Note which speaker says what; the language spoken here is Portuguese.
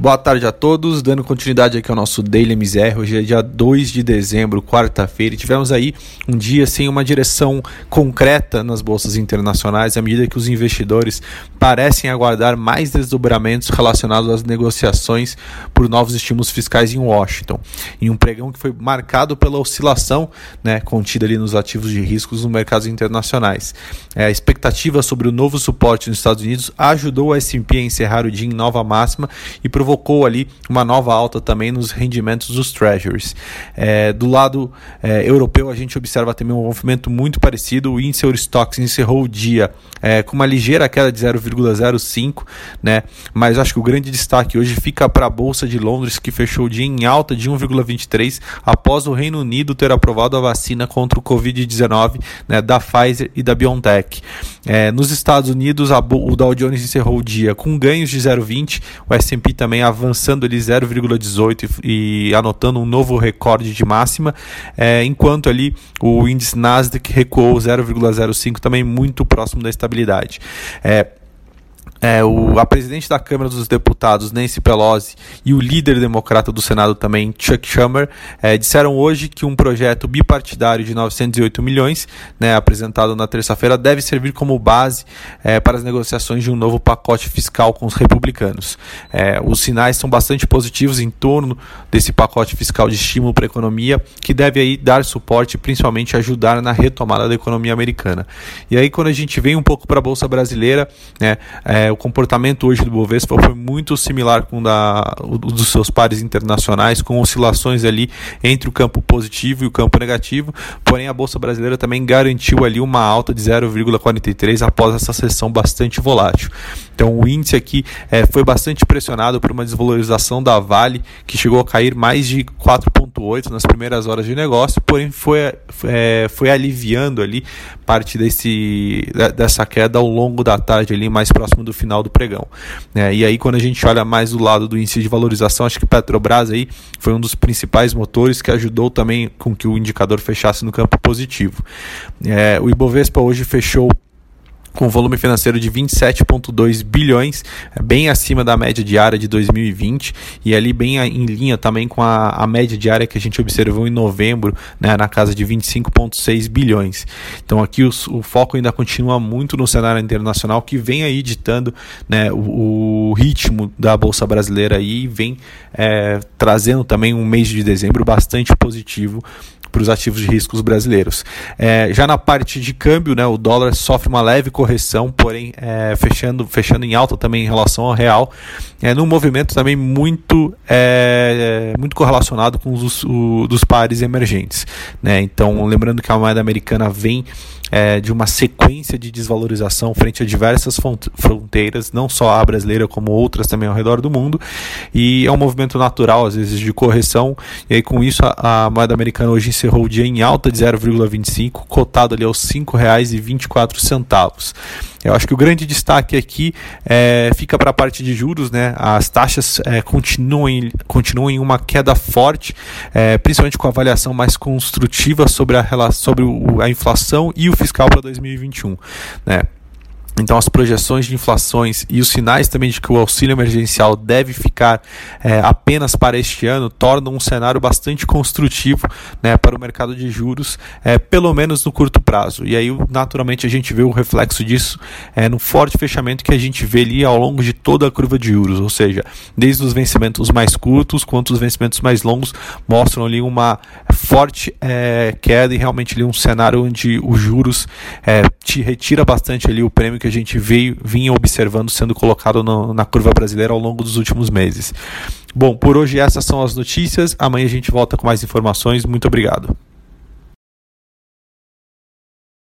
Speaker 1: Boa tarde a todos, dando continuidade aqui ao nosso Daily MZR. Hoje é dia 2 de dezembro, quarta-feira, tivemos aí um dia sem uma direção concreta nas bolsas internacionais, à medida que os investidores parecem aguardar mais desdobramentos relacionados às negociações por novos estímulos fiscais em Washington, em um pregão que foi marcado pela oscilação né, contida ali nos ativos de riscos nos mercados internacionais. É, a expectativa sobre o novo suporte nos Estados Unidos ajudou o S&P a encerrar o dia em nova máxima e provocou provocou ali uma nova alta também nos rendimentos dos treasuries. É, do lado é, europeu, a gente observa também um movimento muito parecido. O índice Eurostox encerrou o dia é, com uma ligeira queda de 0,05, né? mas acho que o grande destaque hoje fica para a Bolsa de Londres, que fechou o dia em alta de 1,23 após o Reino Unido ter aprovado a vacina contra o Covid-19 né, da Pfizer e da BioNTech. É, nos Estados Unidos, a, o Dow Jones encerrou o dia com ganhos de 0,20, o S&P também também avançando ali 0,18 e, anotando um novo recorde de máxima, é, enquanto ali o índice Nasdaq recuou 0,05 também muito próximo da estabilidade. É, é, o, a presidente da Câmara dos Deputados, Nancy Pelosi, e o líder democrata do Senado também, Chuck Schumer, é, disseram hoje que um projeto bipartidário de 908 milhões, né, apresentado na terça-feira, deve servir como base é, para as negociações de um novo pacote fiscal com os republicanos. É, os sinais são bastante positivos em torno desse pacote fiscal de estímulo para a economia, que deve aí dar suporte e principalmente ajudar na retomada da economia americana. E aí, quando a gente vem um pouco para a Bolsa Brasileira, né, o comportamento hoje do Bovespa foi muito similar com da, o dos seus pares internacionais, com oscilações ali entre o campo positivo e o campo negativo. Porém, a Bolsa Brasileira também garantiu ali uma alta de 0,43 após essa sessão bastante volátil. Então, o índice aqui é, foi bastante pressionado por uma desvalorização da Vale, que chegou a cair mais de 4,8 nas primeiras horas de negócio, porém foi, é, foi aliviando ali parte desse, dessa queda ao longo da tarde, ali mais próximo do final do pregão. É, e aí, quando a gente olha mais do lado do índice de valorização, acho que Petrobras aí foi um dos principais motores que ajudou também com que o indicador fechasse no campo positivo. É, o Ibovespa hoje fechou com volume financeiro de 27,2 bilhões, é bem acima da média diária de 2020 e ali bem em linha também com a, a média diária que a gente observou em novembro, né, na casa de 25,6 bilhões. Então aqui o, o, foco ainda continua muito no cenário internacional que vem aí ditando né, o, o ritmo da Bolsa Brasileira e vem é, trazendo também um mês de dezembro bastante positivo para os ativos de riscos brasileiros. É, já na parte de câmbio, né, o dólar sofre uma leve correção, porém é, fechando, fechando em alta também em relação ao real, é, num movimento também muito, é, muito correlacionado com os o, dos pares emergentes. Né? Então, lembrando que a moeda americana vem é, de uma sequência de desvalorização frente a diversas fronteiras, não só a brasileira, como outras também ao redor do mundo, e é um movimento natural, às vezes, de correção, e aí com isso a, a moeda americana hoje encerrou o dia em alta de 0,25, cotado ali aos R$ 5,24. Eu acho que o grande destaque aqui é, fica para a parte de juros, né? As taxas é, continuam, em, em uma queda forte, é, principalmente com a avaliação mais construtiva sobre a, sobre o, a inflação e o fiscal para 2021, né? Então, as projeções de inflações e os sinais também de que o auxílio emergencial deve ficar é, apenas para este ano tornam um cenário bastante construtivo né, para o mercado de juros, é, pelo menos no curto prazo. E aí, naturalmente, a gente vê o reflexo disso é, no forte fechamento que a gente vê ali ao longo de toda a curva de juros, ou seja, desde os vencimentos mais curtos quanto os vencimentos mais longos mostram ali uma forte é, queda e realmente ali um cenário onde os juros é, te retira bastante ali o prêmio a gente veio, vinha observando sendo colocado no, na curva brasileira ao longo dos últimos meses. Bom, por hoje essas são as notícias. Amanhã a gente volta com mais informações. Muito obrigado.